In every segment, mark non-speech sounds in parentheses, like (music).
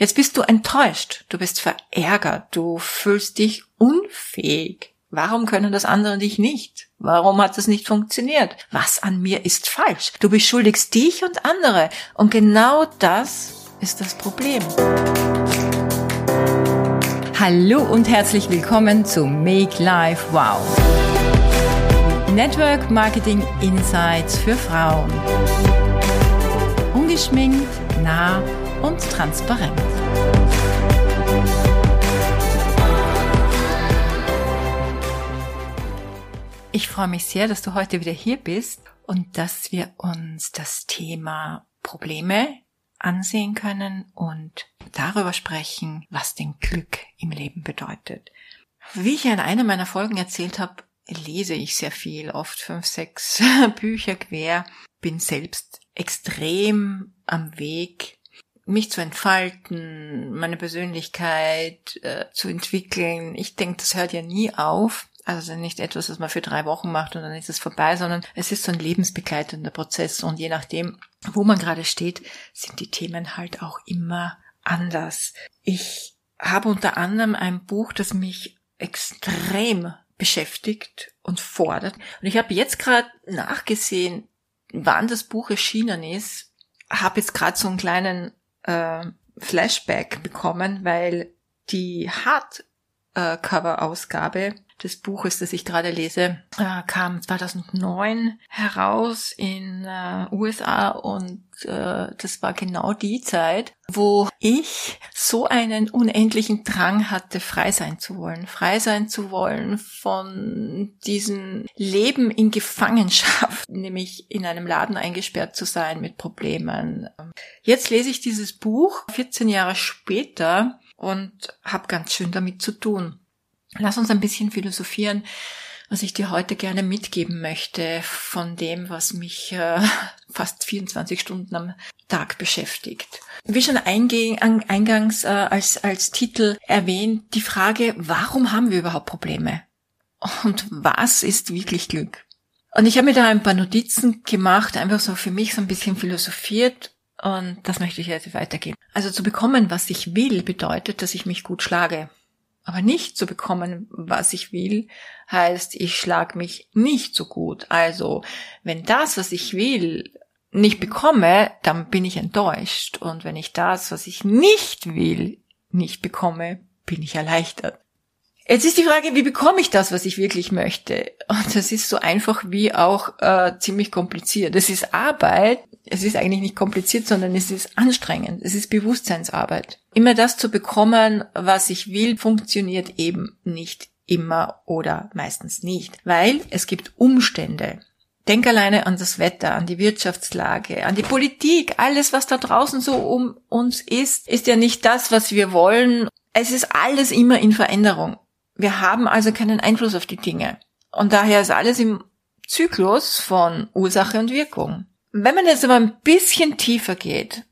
Jetzt bist du enttäuscht, du bist verärgert, du fühlst dich unfähig. Warum können das andere dich nicht? Warum hat es nicht funktioniert? Was an mir ist falsch? Du beschuldigst dich und andere. Und genau das ist das Problem. Hallo und herzlich willkommen zu Make Life Wow. Network Marketing Insights für Frauen. Ungeschminkt, nah und transparent. Ich freue mich sehr, dass du heute wieder hier bist und dass wir uns das Thema Probleme ansehen können und darüber sprechen, was denn Glück im Leben bedeutet. Wie ich in einer meiner Folgen erzählt habe, lese ich sehr viel, oft fünf, sechs (laughs) Bücher quer, bin selbst extrem am Weg, mich zu entfalten, meine Persönlichkeit äh, zu entwickeln. Ich denke, das hört ja nie auf. Also nicht etwas, was man für drei Wochen macht und dann ist es vorbei, sondern es ist so ein lebensbegleitender Prozess und je nachdem, wo man gerade steht, sind die Themen halt auch immer anders. Ich habe unter anderem ein Buch, das mich extrem beschäftigt und fordert. Und ich habe jetzt gerade nachgesehen, wann das Buch erschienen ist, habe jetzt gerade so einen kleinen äh, Flashback bekommen, weil die Hardcover-Ausgabe des Buches, das ich gerade lese, äh, kam 2009 heraus in äh, USA und äh, das war genau die Zeit, wo ich so einen unendlichen Drang hatte, frei sein zu wollen, frei sein zu wollen von diesem Leben in Gefangenschaft, (laughs) nämlich in einem Laden eingesperrt zu sein mit Problemen. Jetzt lese ich dieses Buch 14 Jahre später und habe ganz schön damit zu tun. Lass uns ein bisschen philosophieren, was ich dir heute gerne mitgeben möchte von dem, was mich äh, (laughs) fast 24 Stunden am Tag beschäftigt. Wie schon eingangs äh, als, als Titel erwähnt, die Frage, warum haben wir überhaupt Probleme? Und was ist wirklich Glück? Und ich habe mir da ein paar Notizen gemacht, einfach so für mich so ein bisschen philosophiert und das möchte ich jetzt weitergeben. Also zu bekommen, was ich will, bedeutet, dass ich mich gut schlage. Aber nicht zu bekommen, was ich will, heißt, ich schlag mich nicht so gut. Also, wenn das, was ich will, nicht bekomme, dann bin ich enttäuscht. Und wenn ich das, was ich nicht will, nicht bekomme, bin ich erleichtert. Jetzt ist die Frage, wie bekomme ich das, was ich wirklich möchte? Und das ist so einfach wie auch äh, ziemlich kompliziert. Es ist Arbeit, es ist eigentlich nicht kompliziert, sondern es ist anstrengend. Es ist Bewusstseinsarbeit. Immer das zu bekommen, was ich will, funktioniert eben nicht immer oder meistens nicht, weil es gibt Umstände. Denk alleine an das Wetter, an die Wirtschaftslage, an die Politik. Alles, was da draußen so um uns ist, ist ja nicht das, was wir wollen. Es ist alles immer in Veränderung. Wir haben also keinen Einfluss auf die Dinge. Und daher ist alles im Zyklus von Ursache und Wirkung. Wenn man jetzt aber ein bisschen tiefer geht,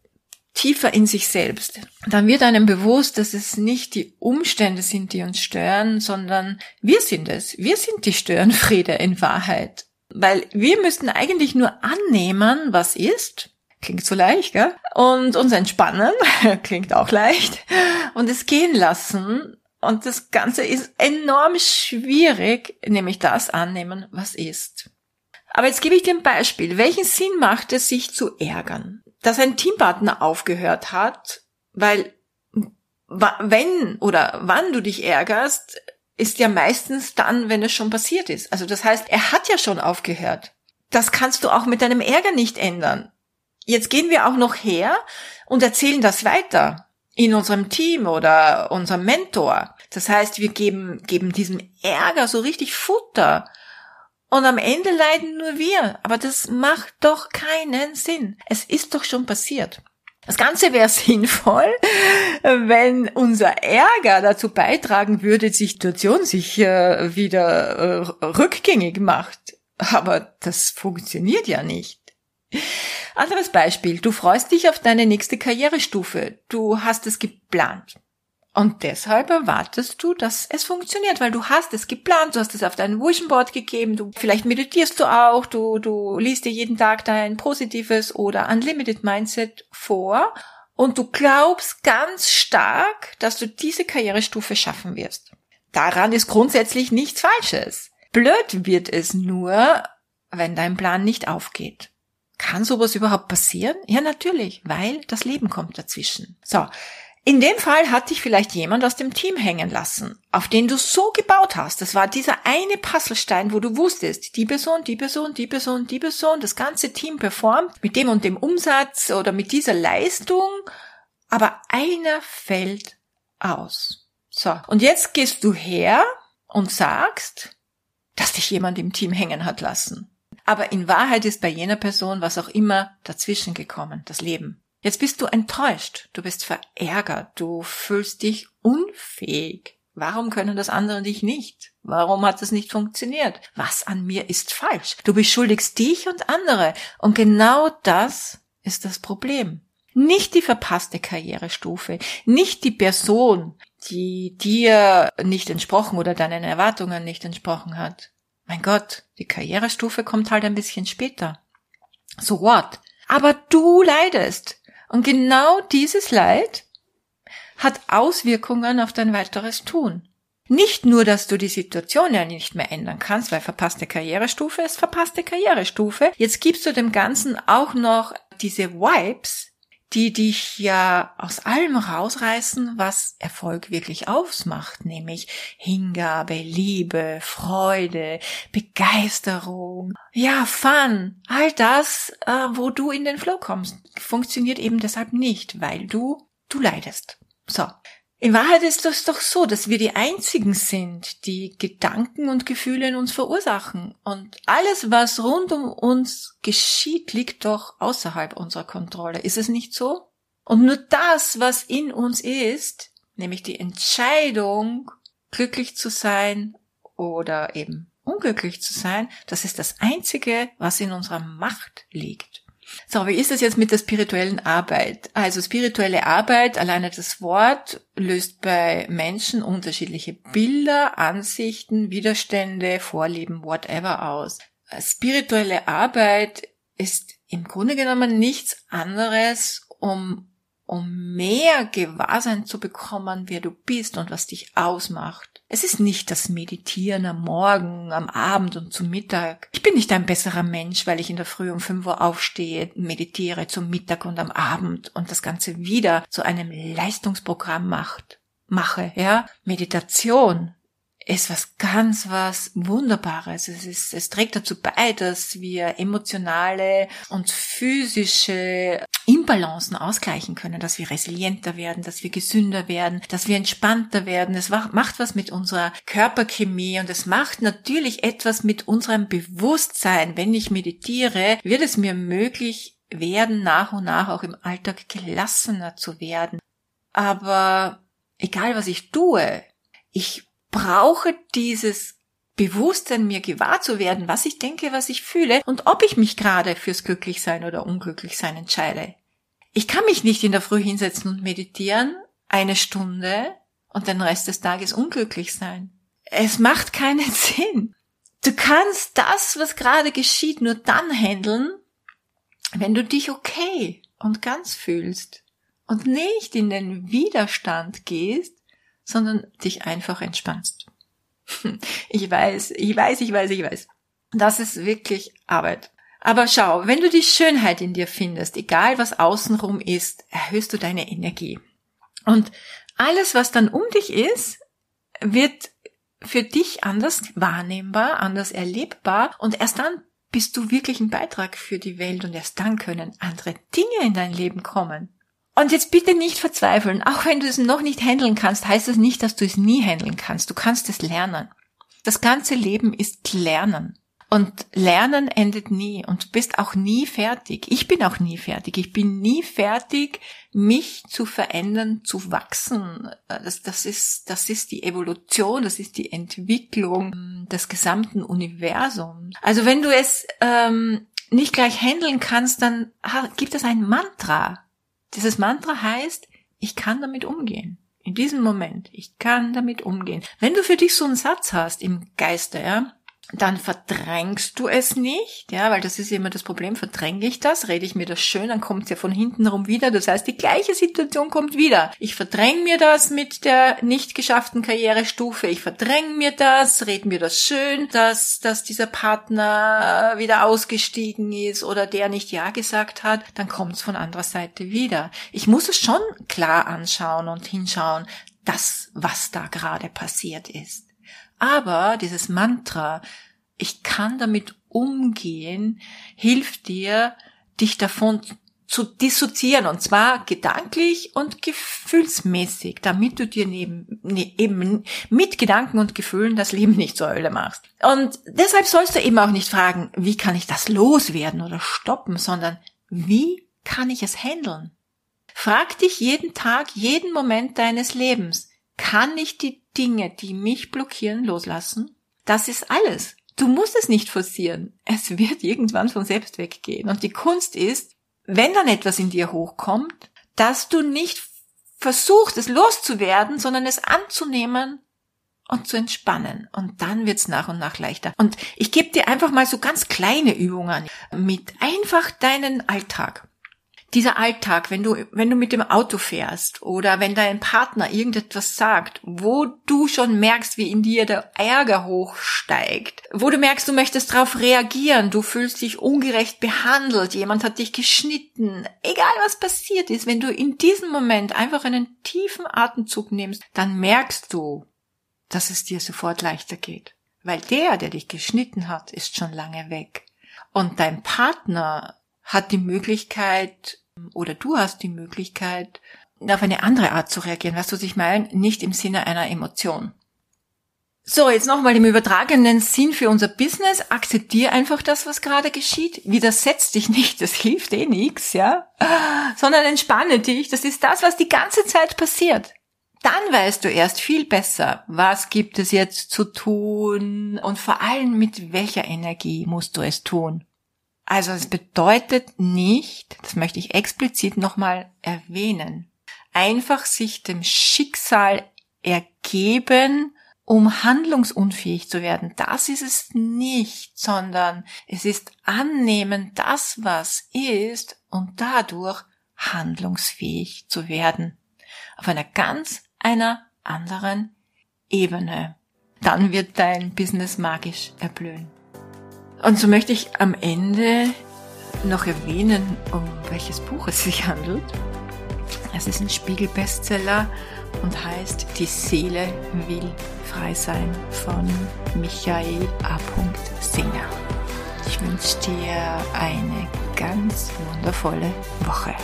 tiefer in sich selbst, dann wird einem bewusst, dass es nicht die Umstände sind, die uns stören, sondern wir sind es. Wir sind die Störenfriede in Wahrheit. Weil wir müssten eigentlich nur annehmen, was ist. Klingt so leicht, gell? Und uns entspannen. (laughs) Klingt auch leicht. Und es gehen lassen. Und das Ganze ist enorm schwierig, nämlich das annehmen, was ist. Aber jetzt gebe ich dir ein Beispiel. Welchen Sinn macht es, sich zu ärgern? Dass ein Teampartner aufgehört hat, weil wenn oder wann du dich ärgerst, ist ja meistens dann, wenn es schon passiert ist. Also das heißt, er hat ja schon aufgehört. Das kannst du auch mit deinem Ärger nicht ändern. Jetzt gehen wir auch noch her und erzählen das weiter in unserem Team oder unserem Mentor. Das heißt, wir geben, geben diesem Ärger so richtig Futter und am Ende leiden nur wir. Aber das macht doch keinen Sinn. Es ist doch schon passiert. Das Ganze wäre (laughs) sinnvoll, wenn unser Ärger dazu beitragen würde, die Situation sich äh, wieder äh, rückgängig macht. Aber das funktioniert ja nicht. Anderes Beispiel. Du freust dich auf deine nächste Karrierestufe. Du hast es geplant. Und deshalb erwartest du, dass es funktioniert, weil du hast es geplant, du hast es auf dein Vision Board gegeben, du, vielleicht meditierst du auch, du, du liest dir jeden Tag dein positives oder unlimited Mindset vor und du glaubst ganz stark, dass du diese Karrierestufe schaffen wirst. Daran ist grundsätzlich nichts Falsches. Blöd wird es nur, wenn dein Plan nicht aufgeht. Kann sowas überhaupt passieren? Ja, natürlich, weil das Leben kommt dazwischen. So. In dem Fall hat dich vielleicht jemand aus dem Team hängen lassen, auf den du so gebaut hast. Das war dieser eine Puzzlestein, wo du wusstest, die Person, die Person, die Person, die Person, das ganze Team performt mit dem und dem Umsatz oder mit dieser Leistung, aber einer fällt aus. So. Und jetzt gehst du her und sagst, dass dich jemand im Team hängen hat lassen. Aber in Wahrheit ist bei jener Person was auch immer dazwischen gekommen, das Leben. Jetzt bist du enttäuscht, du bist verärgert, du fühlst dich unfähig. Warum können das andere dich nicht? Warum hat es nicht funktioniert? Was an mir ist falsch? Du beschuldigst dich und andere. Und genau das ist das Problem. Nicht die verpasste Karrierestufe, nicht die Person, die dir nicht entsprochen oder deinen Erwartungen nicht entsprochen hat. Mein Gott, die Karrierestufe kommt halt ein bisschen später. So what? Aber du leidest. Und genau dieses Leid hat Auswirkungen auf dein weiteres Tun. Nicht nur, dass du die Situation ja nicht mehr ändern kannst, weil verpasste Karrierestufe ist verpasste Karrierestufe. Jetzt gibst du dem Ganzen auch noch diese Vibes, die dich ja aus allem rausreißen, was Erfolg wirklich ausmacht, nämlich Hingabe, Liebe, Freude, Begeisterung, ja, Fun, all das, äh, wo du in den Flow kommst, funktioniert eben deshalb nicht, weil du, du leidest. So. In Wahrheit ist das doch so, dass wir die einzigen sind, die Gedanken und Gefühle in uns verursachen. Und alles, was rund um uns geschieht, liegt doch außerhalb unserer Kontrolle. Ist es nicht so? Und nur das, was in uns ist, nämlich die Entscheidung, glücklich zu sein oder eben unglücklich zu sein, das ist das Einzige, was in unserer Macht liegt. So, wie ist es jetzt mit der spirituellen Arbeit? Also spirituelle Arbeit, alleine das Wort, löst bei Menschen unterschiedliche Bilder, Ansichten, Widerstände, Vorlieben, whatever aus. Spirituelle Arbeit ist im Grunde genommen nichts anderes, um um mehr Gewahrsein zu bekommen, wer du bist und was dich ausmacht. Es ist nicht das Meditieren am Morgen, am Abend und zum Mittag. Ich bin nicht ein besserer Mensch, weil ich in der Früh um 5 Uhr aufstehe, meditiere zum Mittag und am Abend und das Ganze wieder zu einem Leistungsprogramm macht, mache, ja. Meditation ist was ganz was Wunderbares. Es ist, es trägt dazu bei, dass wir emotionale und physische Imbalancen ausgleichen können, dass wir resilienter werden, dass wir gesünder werden, dass wir entspannter werden. Es macht was mit unserer Körperchemie und es macht natürlich etwas mit unserem Bewusstsein. Wenn ich meditiere, wird es mir möglich werden, nach und nach auch im Alltag gelassener zu werden. Aber egal was ich tue, ich brauche dieses Bewusstsein, mir gewahr zu werden, was ich denke, was ich fühle und ob ich mich gerade fürs Glücklichsein oder Unglücklichsein entscheide. Ich kann mich nicht in der Früh hinsetzen und meditieren, eine Stunde und den Rest des Tages unglücklich sein. Es macht keinen (laughs) Sinn. Du kannst das, was gerade geschieht, nur dann handeln, wenn du dich okay und ganz fühlst und nicht in den Widerstand gehst, sondern dich einfach entspannst. (laughs) Ich weiß, ich weiß, ich weiß, ich weiß. Das ist wirklich Arbeit. Aber schau, wenn du die Schönheit in dir findest, egal was außenrum ist, erhöhst du deine Energie. Und alles, was dann um dich ist, wird für dich anders wahrnehmbar, anders erlebbar und erst dann bist du wirklich ein Beitrag für die Welt und erst dann können andere Dinge in dein Leben kommen. Und jetzt bitte nicht verzweifeln. Auch wenn du es noch nicht handeln kannst, heißt das nicht, dass du es nie handeln kannst. Du kannst es lernen. Das ganze Leben ist Lernen. Und Lernen endet nie und du bist auch nie fertig. Ich bin auch nie fertig. Ich bin nie fertig, mich zu verändern, zu wachsen. Das, das, ist, das ist die Evolution, das ist die Entwicklung des gesamten Universums. Also wenn du es ähm, nicht gleich handeln kannst, dann gibt es ein Mantra. Dieses Mantra heißt, ich kann damit umgehen. In diesem Moment, ich kann damit umgehen. Wenn du für dich so einen Satz hast im Geiste, ja, dann verdrängst du es nicht, ja, weil das ist immer das Problem, verdränge ich das, rede ich mir das schön, dann kommt es ja von hinten rum wieder, das heißt, die gleiche Situation kommt wieder. Ich verdränge mir das mit der nicht geschafften Karrierestufe, ich verdränge mir das, rede mir das schön, dass, dass dieser Partner wieder ausgestiegen ist oder der nicht Ja gesagt hat, dann kommt es von anderer Seite wieder. Ich muss es schon klar anschauen und hinschauen, das, was da gerade passiert ist. Aber dieses Mantra, ich kann damit umgehen, hilft dir, dich davon zu dissoziieren und zwar gedanklich und gefühlsmäßig, damit du dir neben, ne, eben mit Gedanken und Gefühlen das Leben nicht zur Hölle machst. Und deshalb sollst du eben auch nicht fragen, wie kann ich das loswerden oder stoppen, sondern wie kann ich es handeln? Frag dich jeden Tag, jeden Moment deines Lebens, kann ich die Dinge, die mich blockieren, loslassen? Das ist alles. Du musst es nicht forcieren. Es wird irgendwann von selbst weggehen. Und die Kunst ist, wenn dann etwas in dir hochkommt, dass du nicht versuchst, es loszuwerden, sondern es anzunehmen und zu entspannen. Und dann wird's nach und nach leichter. Und ich gebe dir einfach mal so ganz kleine Übungen mit einfach deinen Alltag dieser Alltag, wenn du, wenn du mit dem Auto fährst oder wenn dein Partner irgendetwas sagt, wo du schon merkst, wie in dir der Ärger hochsteigt, wo du merkst, du möchtest darauf reagieren, du fühlst dich ungerecht behandelt, jemand hat dich geschnitten, egal was passiert ist, wenn du in diesem Moment einfach einen tiefen Atemzug nimmst, dann merkst du, dass es dir sofort leichter geht. Weil der, der dich geschnitten hat, ist schon lange weg. Und dein Partner hat die Möglichkeit oder du hast die Möglichkeit, auf eine andere Art zu reagieren. Weißt du, was ich meine? Nicht im Sinne einer Emotion. So, jetzt nochmal im übertragenen Sinn für unser Business. Akzeptier einfach das, was gerade geschieht. Widersetz dich nicht, das hilft eh nichts, ja? Sondern entspanne dich. Das ist das, was die ganze Zeit passiert. Dann weißt du erst viel besser, was gibt es jetzt zu tun und vor allem mit welcher Energie musst du es tun. Also es bedeutet nicht, das möchte ich explizit nochmal erwähnen, einfach sich dem Schicksal ergeben, um handlungsunfähig zu werden. Das ist es nicht, sondern es ist annehmen, das was ist und dadurch handlungsfähig zu werden. Auf einer ganz einer anderen Ebene. Dann wird dein Business magisch erblühen. Und so möchte ich am Ende noch erwähnen, um welches Buch es sich handelt. Es ist ein Spiegel-Bestseller und heißt Die Seele will frei sein von Michael A. Singer. Ich wünsche dir eine ganz wundervolle Woche.